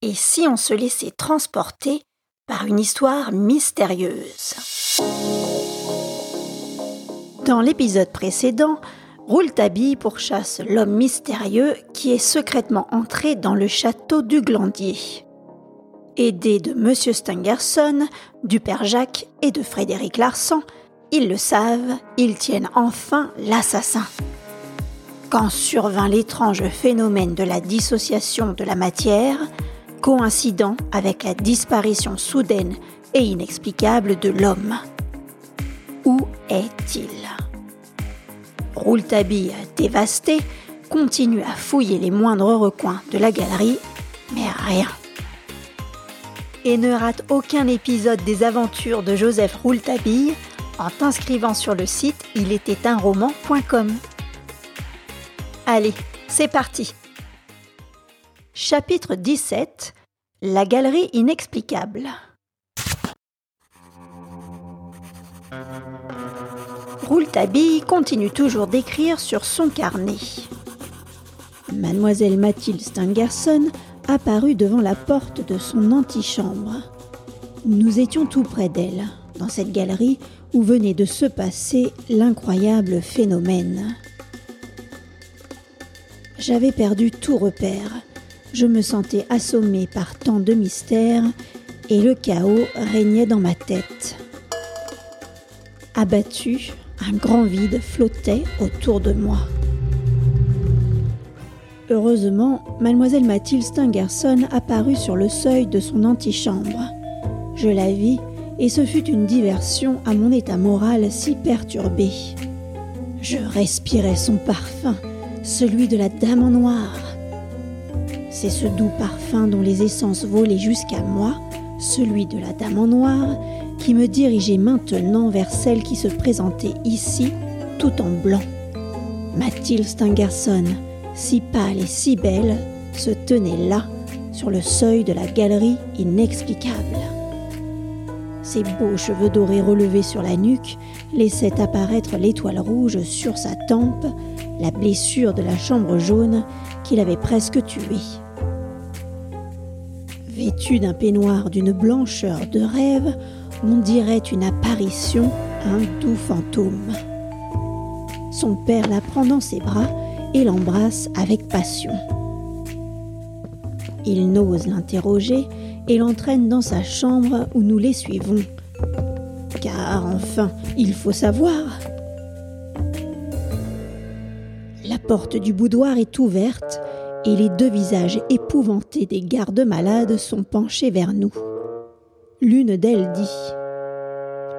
Et si on se laissait transporter par une histoire mystérieuse? Dans l'épisode précédent, Rouletabille pourchasse l'homme mystérieux qui est secrètement entré dans le château du Glandier. Aidé de M. Stangerson, du père Jacques et de Frédéric Larsan, ils le savent, ils tiennent enfin l'assassin. Quand survint l'étrange phénomène de la dissociation de la matière, coïncident avec la disparition soudaine et inexplicable de l'homme. Où est-il? Rouletabille, dévasté, continue à fouiller les moindres recoins de la galerie, mais rien. Et ne rate aucun épisode des aventures de Joseph Rouletabille en t'inscrivant sur le site il était un roman.com. Allez, c'est parti. Chapitre 17 La galerie inexplicable. Rouletabille continue toujours d'écrire sur son carnet. Mademoiselle Mathilde Stangerson apparut devant la porte de son antichambre. Nous étions tout près d'elle, dans cette galerie où venait de se passer l'incroyable phénomène. J'avais perdu tout repère. Je me sentais assommé par tant de mystères et le chaos régnait dans ma tête. Abattu, un grand vide flottait autour de moi. Heureusement, mademoiselle Mathilde Stangerson apparut sur le seuil de son antichambre. Je la vis et ce fut une diversion à mon état moral si perturbé. Je respirais son parfum, celui de la dame en noir. C'est ce doux parfum dont les essences volaient jusqu'à moi, celui de la dame en noir, qui me dirigeait maintenant vers celle qui se présentait ici, tout en blanc. Mathilde Stangerson, si pâle et si belle, se tenait là, sur le seuil de la galerie inexplicable. Ses beaux cheveux dorés relevés sur la nuque laissaient apparaître l'étoile rouge sur sa tempe, la blessure de la chambre jaune qui l'avait presque tué. Vêtue d'un peignoir d'une blancheur de rêve, on dirait une apparition, un doux fantôme. Son père la prend dans ses bras et l'embrasse avec passion. Il n'ose l'interroger et l'entraîne dans sa chambre où nous les suivons. Car enfin, il faut savoir. La porte du boudoir est ouverte et les deux visages épouvantés des gardes-malades sont penchés vers nous. L'une d'elles dit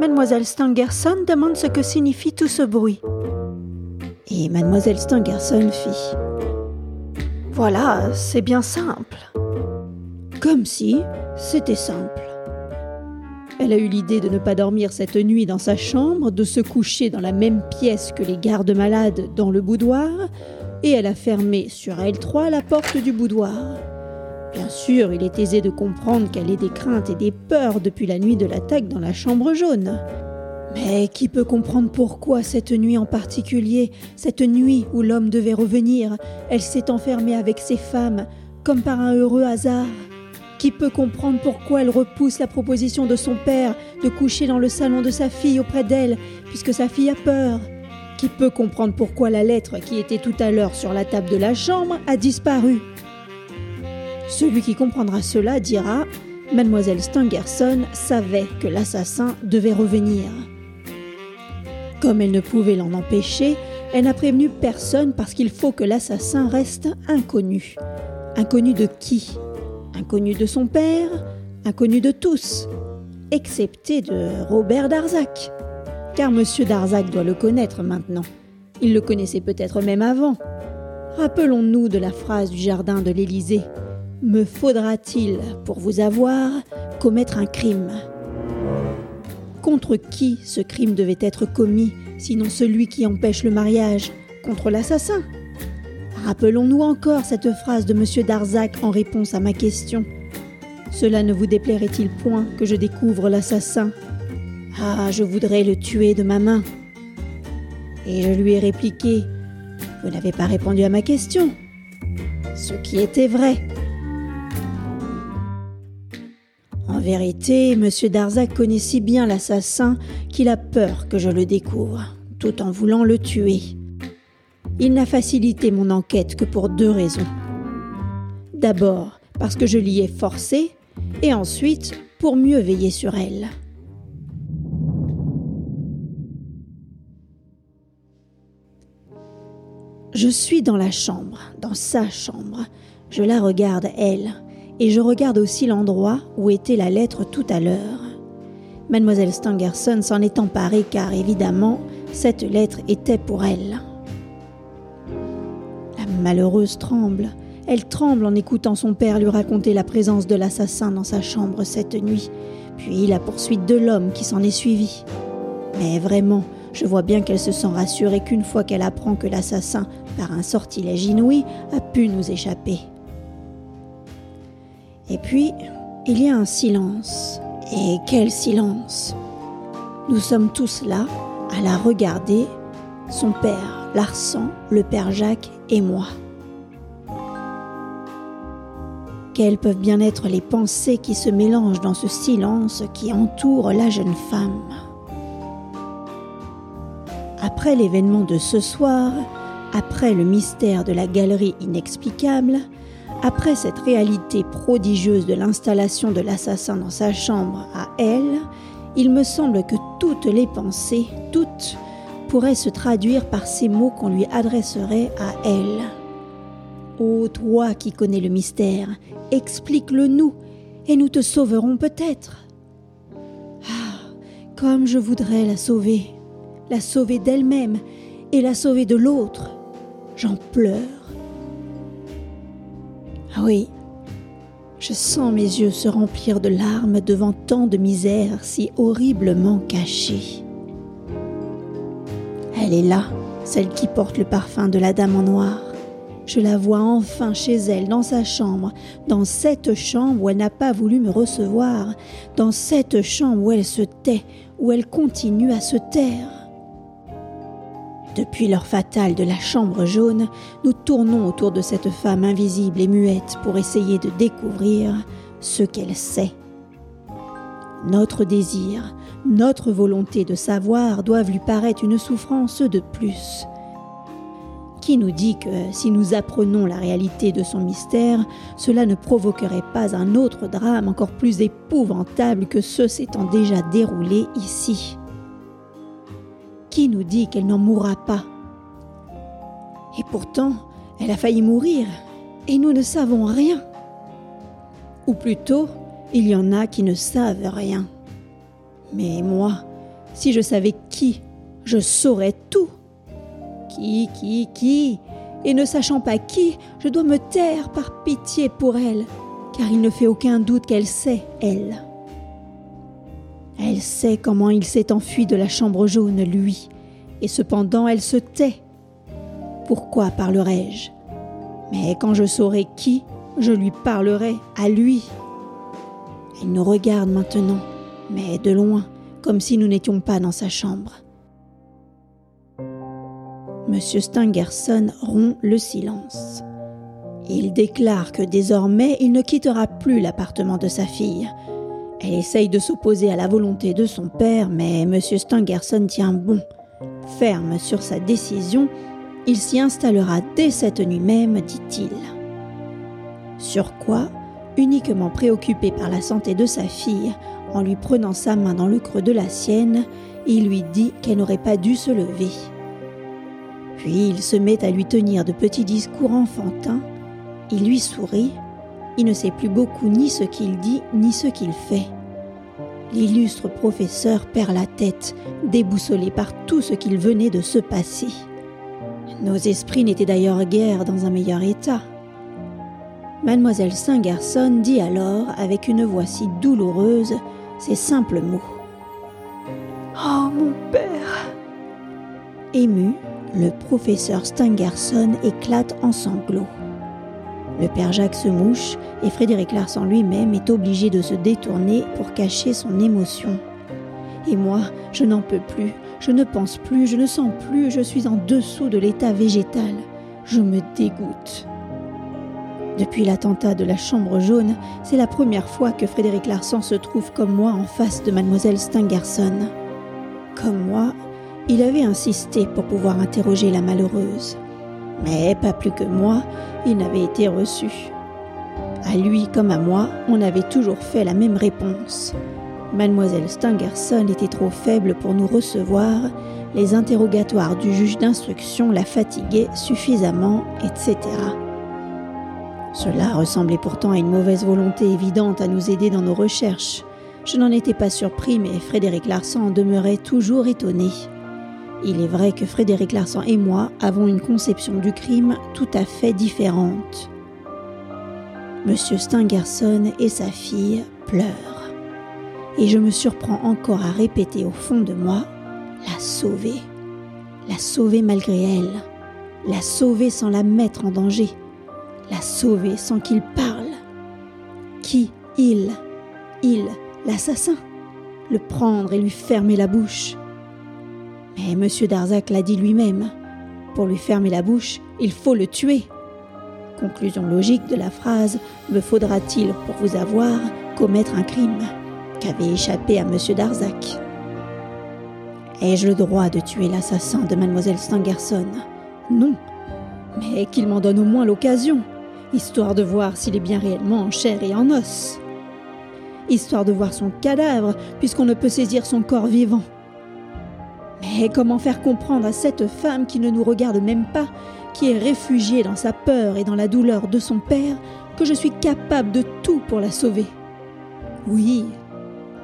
Mademoiselle Stangerson demande ce que signifie tout ce bruit. Et mademoiselle Stangerson fit Voilà, c'est bien simple. Comme si c'était simple. Elle a eu l'idée de ne pas dormir cette nuit dans sa chambre, de se coucher dans la même pièce que les gardes-malades dans le boudoir, et elle a fermé sur elle trois la porte du boudoir. Bien sûr, il est aisé de comprendre qu'elle ait des craintes et des peurs depuis la nuit de l'attaque dans la chambre jaune. Mais qui peut comprendre pourquoi cette nuit en particulier, cette nuit où l'homme devait revenir, elle s'est enfermée avec ses femmes, comme par un heureux hasard? Qui peut comprendre pourquoi elle repousse la proposition de son père de coucher dans le salon de sa fille auprès d'elle, puisque sa fille a peur? Qui peut comprendre pourquoi la lettre qui était tout à l'heure sur la table de la chambre a disparu celui qui comprendra cela dira Mademoiselle Stangerson savait que l'assassin devait revenir. Comme elle ne pouvait l'en empêcher, elle n'a prévenu personne parce qu'il faut que l'assassin reste inconnu. Inconnu de qui? Inconnu de son père? Inconnu de tous Excepté de Robert Darzac. Car Monsieur Darzac doit le connaître maintenant. Il le connaissait peut-être même avant. Rappelons-nous de la phrase du jardin de l'Élysée. Me faudra-t-il, pour vous avoir, commettre un crime? Contre qui ce crime devait être commis, sinon celui qui empêche le mariage? Contre l'assassin? Rappelons-nous encore cette phrase de M. Darzac en réponse à ma question. Cela ne vous déplairait-il point que je découvre l'assassin? Ah, je voudrais le tuer de ma main. Et je lui ai répliqué Vous n'avez pas répondu à ma question. Ce qui était vrai. vérité, M. Darzac connaît si bien l'assassin qu'il a peur que je le découvre, tout en voulant le tuer. Il n'a facilité mon enquête que pour deux raisons. D'abord, parce que je l'y ai forcé, et ensuite, pour mieux veiller sur elle. Je suis dans la chambre, dans sa chambre. Je la regarde, elle, et je regarde aussi l'endroit où était la lettre tout à l'heure. Mademoiselle Stangerson s'en est emparée car, évidemment, cette lettre était pour elle. La malheureuse tremble. Elle tremble en écoutant son père lui raconter la présence de l'assassin dans sa chambre cette nuit, puis la poursuite de l'homme qui s'en est suivi. Mais vraiment, je vois bien qu'elle se sent rassurée qu'une fois qu'elle apprend que l'assassin, par un sortilège inouï, a pu nous échapper. Et puis, il y a un silence. Et quel silence? Nous sommes tous là, à la regarder, son père, Larsan, le père Jacques et moi. Quelles peuvent bien être les pensées qui se mélangent dans ce silence qui entoure la jeune femme? Après l'événement de ce soir, après le mystère de la galerie inexplicable, après cette réalité prodigieuse de l'installation de l'assassin dans sa chambre à elle, il me semble que toutes les pensées, toutes, pourraient se traduire par ces mots qu'on lui adresserait à elle. Ô toi qui connais le mystère, explique-le nous, et nous te sauverons peut-être. Ah, comme je voudrais la sauver, la sauver d'elle-même et la sauver de l'autre. J'en pleure. Ah oui, je sens mes yeux se remplir de larmes devant tant de misère si horriblement cachée. Elle est là, celle qui porte le parfum de la dame en noir. Je la vois enfin chez elle, dans sa chambre, dans cette chambre où elle n'a pas voulu me recevoir, dans cette chambre où elle se tait, où elle continue à se taire. Depuis l'heure fatale de la chambre jaune, nous tournons autour de cette femme invisible et muette pour essayer de découvrir ce qu'elle sait. Notre désir, notre volonté de savoir doivent lui paraître une souffrance de plus. Qui nous dit que si nous apprenons la réalité de son mystère, cela ne provoquerait pas un autre drame encore plus épouvantable que ceux s'étant déjà déroulés ici Qui nous dit qu'elle n'en mourra pas Et pourtant, elle a failli mourir, et nous ne savons rien. Ou plutôt, il y en a qui ne savent rien. Mais moi, si je savais qui, je saurais tout. Qui, qui, qui Et ne sachant pas qui, je dois me taire par pitié pour elle, car il ne fait aucun doute qu'elle sait, elle. Elle sait comment il s'est enfui de la chambre jaune, lui, et cependant elle se tait. Pourquoi parlerais-je Mais quand je saurai qui, je lui parlerai à lui. Elle nous regarde maintenant, mais de loin, comme si nous n'étions pas dans sa chambre. Monsieur Stangerson rompt le silence. Il déclare que désormais il ne quittera plus l'appartement de sa fille. Elle essaye de s'opposer à la volonté de son père, mais Monsieur Stangerson tient bon. Ferme sur sa décision, il s'y installera dès cette nuit même, dit-il. Sur quoi, uniquement préoccupé par la santé de sa fille, en lui prenant sa main dans le creux de la sienne, il lui dit qu'elle n'aurait pas dû se lever. Puis il se met à lui tenir de petits discours enfantins. Il lui sourit. Il ne sait plus beaucoup ni ce qu'il dit ni ce qu'il fait. L'illustre professeur perd la tête, déboussolé par tout ce qu'il venait de se passer. Nos esprits n'étaient d'ailleurs guère dans un meilleur état. Mademoiselle Saint-Garçon dit alors, avec une voix si douloureuse, ces simples mots. Oh mon père Ému, le professeur Stangerson éclate en sanglots. Le père Jacques se mouche et Frédéric Larsan lui-même est obligé de se détourner pour cacher son émotion. Et moi, je n'en peux plus, je ne pense plus, je ne sens plus, je suis en dessous de l'état végétal. Je me dégoûte. Depuis l'attentat de la chambre jaune, c'est la première fois que Frédéric Larsan se trouve comme moi en face de mademoiselle Stangerson. Comme moi, il avait insisté pour pouvoir interroger la malheureuse. Mais pas plus que moi, il n'avait été reçu. À lui comme à moi, on avait toujours fait la même réponse. Mademoiselle Stangerson était trop faible pour nous recevoir, les interrogatoires du juge d'instruction la fatiguaient suffisamment, etc. Cela ressemblait pourtant à une mauvaise volonté évidente à nous aider dans nos recherches. Je n'en étais pas surpris, mais Frédéric Larsan demeurait toujours étonné. Il est vrai que Frédéric Larsan et moi avons une conception du crime tout à fait différente. Monsieur Stangerson et sa fille pleurent. Et je me surprends encore à répéter au fond de moi la sauver. La sauver malgré elle. La sauver sans la mettre en danger la sauver sans qu'il parle. Qui Il? Il, l'assassin Le prendre et lui fermer la bouche. Mais M. Darzac l'a dit lui-même. Pour lui fermer la bouche, il faut le tuer. Conclusion logique de la phrase Me faudra-t-il pour vous avoir commettre un crime qu'avait échappé à M. Darzac? Ai-je le droit de tuer l'assassin de Mademoiselle Stangerson? Non, mais qu'il m'en donne au moins l'occasion histoire de voir s'il est bien réellement en chair et en os, histoire de voir son cadavre, puisqu'on ne peut saisir son corps vivant. Mais comment faire comprendre à cette femme qui ne nous regarde même pas, qui est réfugiée dans sa peur et dans la douleur de son père, que je suis capable de tout pour la sauver? Oui,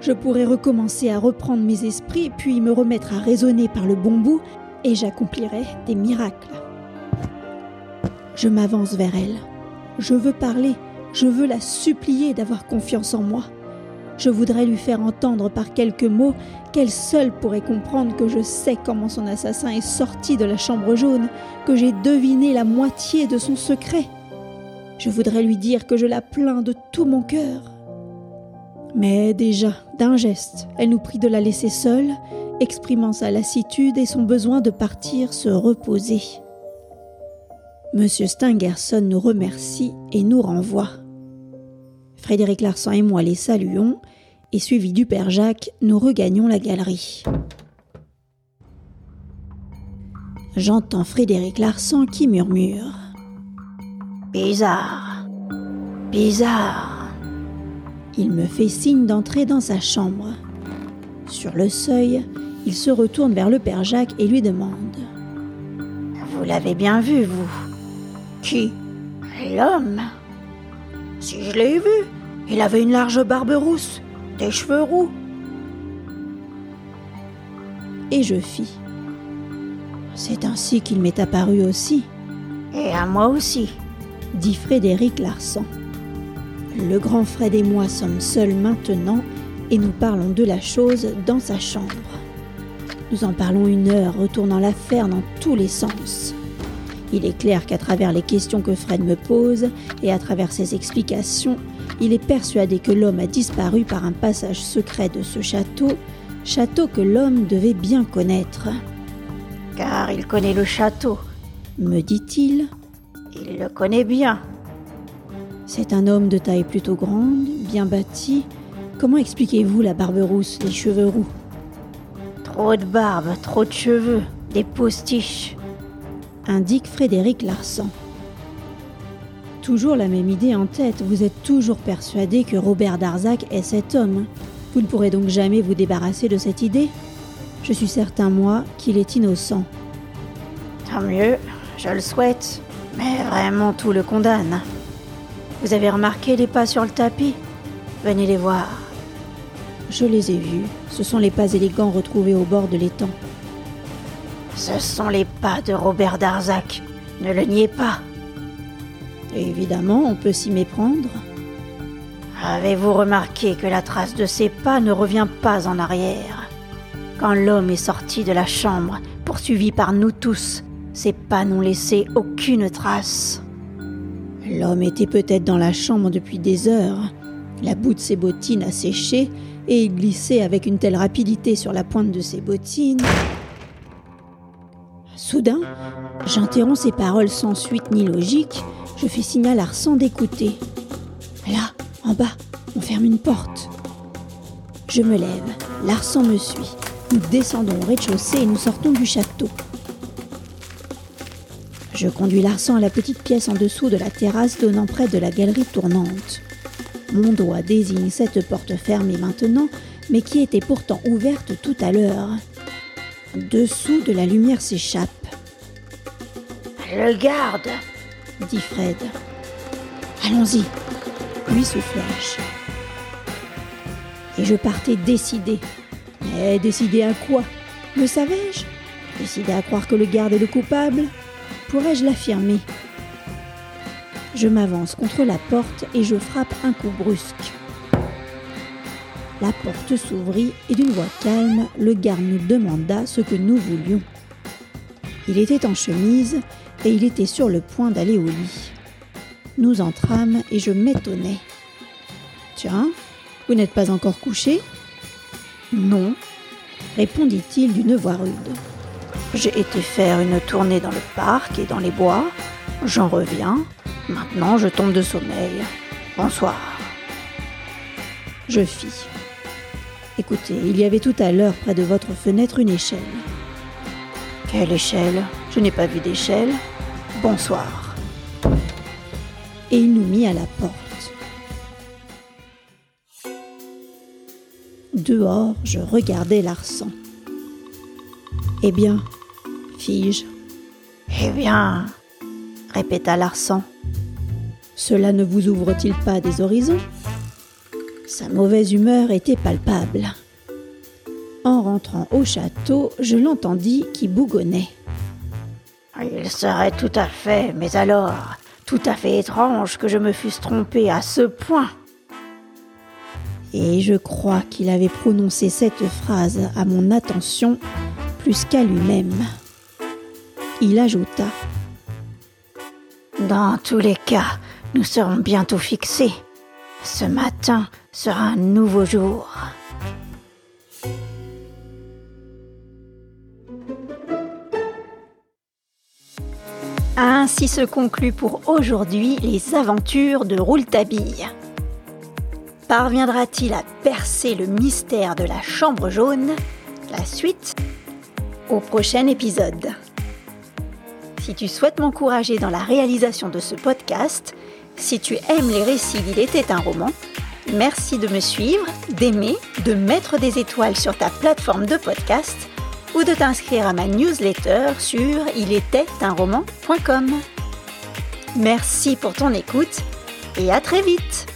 je pourrais recommencer à reprendre mes esprits, puis me remettre à raisonner par le bon bout, et j'accomplirais des miracles. Je m'avance vers elle. Je veux parler, je veux la supplier d'avoir confiance en moi. Je voudrais lui faire entendre par quelques mots qu'elle seule pourrait comprendre que je sais comment son assassin est sorti de la chambre jaune, que j'ai deviné la moitié de son secret. Je voudrais lui dire que je la plains de tout mon cœur. Mais déjà, d'un geste, elle nous prie de la laisser seule, exprimant sa lassitude et son besoin de partir se reposer. Monsieur Stangerson nous remercie et nous renvoie. Frédéric Larsan et moi les saluons, et suivi du père Jacques, nous regagnons la galerie. J'entends Frédéric Larsan qui murmure. Bizarre. Bizarre. Il me fait signe d'entrer dans sa chambre. Sur le seuil, il se retourne vers le père Jacques et lui demande. Vous l'avez bien vu, vous qui? L'homme. Si je l'ai vu, il avait une large barbe rousse, des cheveux roux. Et je fis. C'est ainsi qu'il m'est apparu aussi. Et à moi aussi, dit Frédéric Larsan. Le grand Fred et moi sommes seuls maintenant et nous parlons de la chose dans sa chambre. Nous en parlons une heure, retournant l'affaire dans tous les sens. Il est clair qu'à travers les questions que Fred me pose et à travers ses explications, il est persuadé que l'homme a disparu par un passage secret de ce château, château que l'homme devait bien connaître. Car il connaît le château, me dit-il. Il le connaît bien. C'est un homme de taille plutôt grande, bien bâti. Comment expliquez-vous la barbe rousse, les cheveux roux? Trop de barbe, trop de cheveux, des postiches indique Frédéric Larsan. Toujours la même idée en tête, vous êtes toujours persuadé que Robert Darzac est cet homme. Vous ne pourrez donc jamais vous débarrasser de cette idée Je suis certain, moi, qu'il est innocent. Tant mieux, je le souhaite, mais vraiment tout le condamne. Vous avez remarqué les pas sur le tapis? Venez les voir. Je les ai vus, ce sont les pas élégants retrouvés au bord de l'étang. Ce sont les pas de Robert Darzac. Ne le niez pas. Évidemment, on peut s'y méprendre. Avez-vous remarqué que la trace de ses pas ne revient pas en arrière Quand l'homme est sorti de la chambre, poursuivi par nous tous, ses pas n'ont laissé aucune trace. L'homme était peut-être dans la chambre depuis des heures. La bout de ses bottines a séché et il glissait avec une telle rapidité sur la pointe de ses bottines Soudain, j'interromps ses paroles sans suite ni logique. Je fais signe à Larsan d'écouter. Là, en bas, on ferme une porte. Je me lève. Larsan me suit. Nous descendons au rez-de-chaussée et nous sortons du château. Je conduis Larsan à la petite pièce en dessous de la terrasse donnant près de la galerie tournante. Mon doigt désigne cette porte fermée maintenant, mais qui était pourtant ouverte tout à l'heure. Dessous de la lumière s'échappe. Le garde, dit Fred. Allons-y, lui soufflai-je. Et je partais décidé. Mais décidé à quoi? Le savais-je? Décidé à croire que le garde est le coupable? Pourrais-je l'affirmer? Je m'avance contre la porte et je frappe un coup brusque. La porte s'ouvrit et d'une voix calme, le garde nous demanda ce que nous voulions. Il était en chemise et il était sur le point d'aller au lit. Nous entrâmes et je m'étonnai. Tiens, vous n'êtes pas encore couché? Non, répondit-il d'une voix rude. J'ai été faire une tournée dans le parc et dans les bois. J'en reviens. Maintenant, je tombe de sommeil. Bonsoir. Je fis. Écoutez, il y avait tout à l'heure près de votre fenêtre une échelle. Quelle échelle? Je n'ai pas vu d'échelle. Bonsoir. Et il nous mit à la porte. Dehors, je regardais Larsan. Eh bien, fis-je? Eh bien, répéta Larsan. Cela ne vous ouvre-t-il pas des horizons? Sa mauvaise humeur était palpable. En rentrant au château, je l'entendis qui bougonnait. Il serait tout à fait, mais alors, tout à fait étrange que je me fusse trompé à ce point. Et je crois qu'il avait prononcé cette phrase à mon attention plus qu'à lui-même. Il ajouta Dans tous les cas, nous serons bientôt fixés. Ce matin sera un nouveau jour. Ainsi se conclut pour aujourd'hui les aventures de Rouletabille. Parviendra-t-il à percer le mystère de la chambre jaune? La suite au prochain épisode. Si tu souhaites m'encourager dans la réalisation de ce podcast, si tu aimes les récits d'Il était un roman, merci de me suivre, d'aimer, de mettre des étoiles sur ta plateforme de podcast ou de t'inscrire à ma newsletter sur ilétaitunroman.com. Merci pour ton écoute et à très vite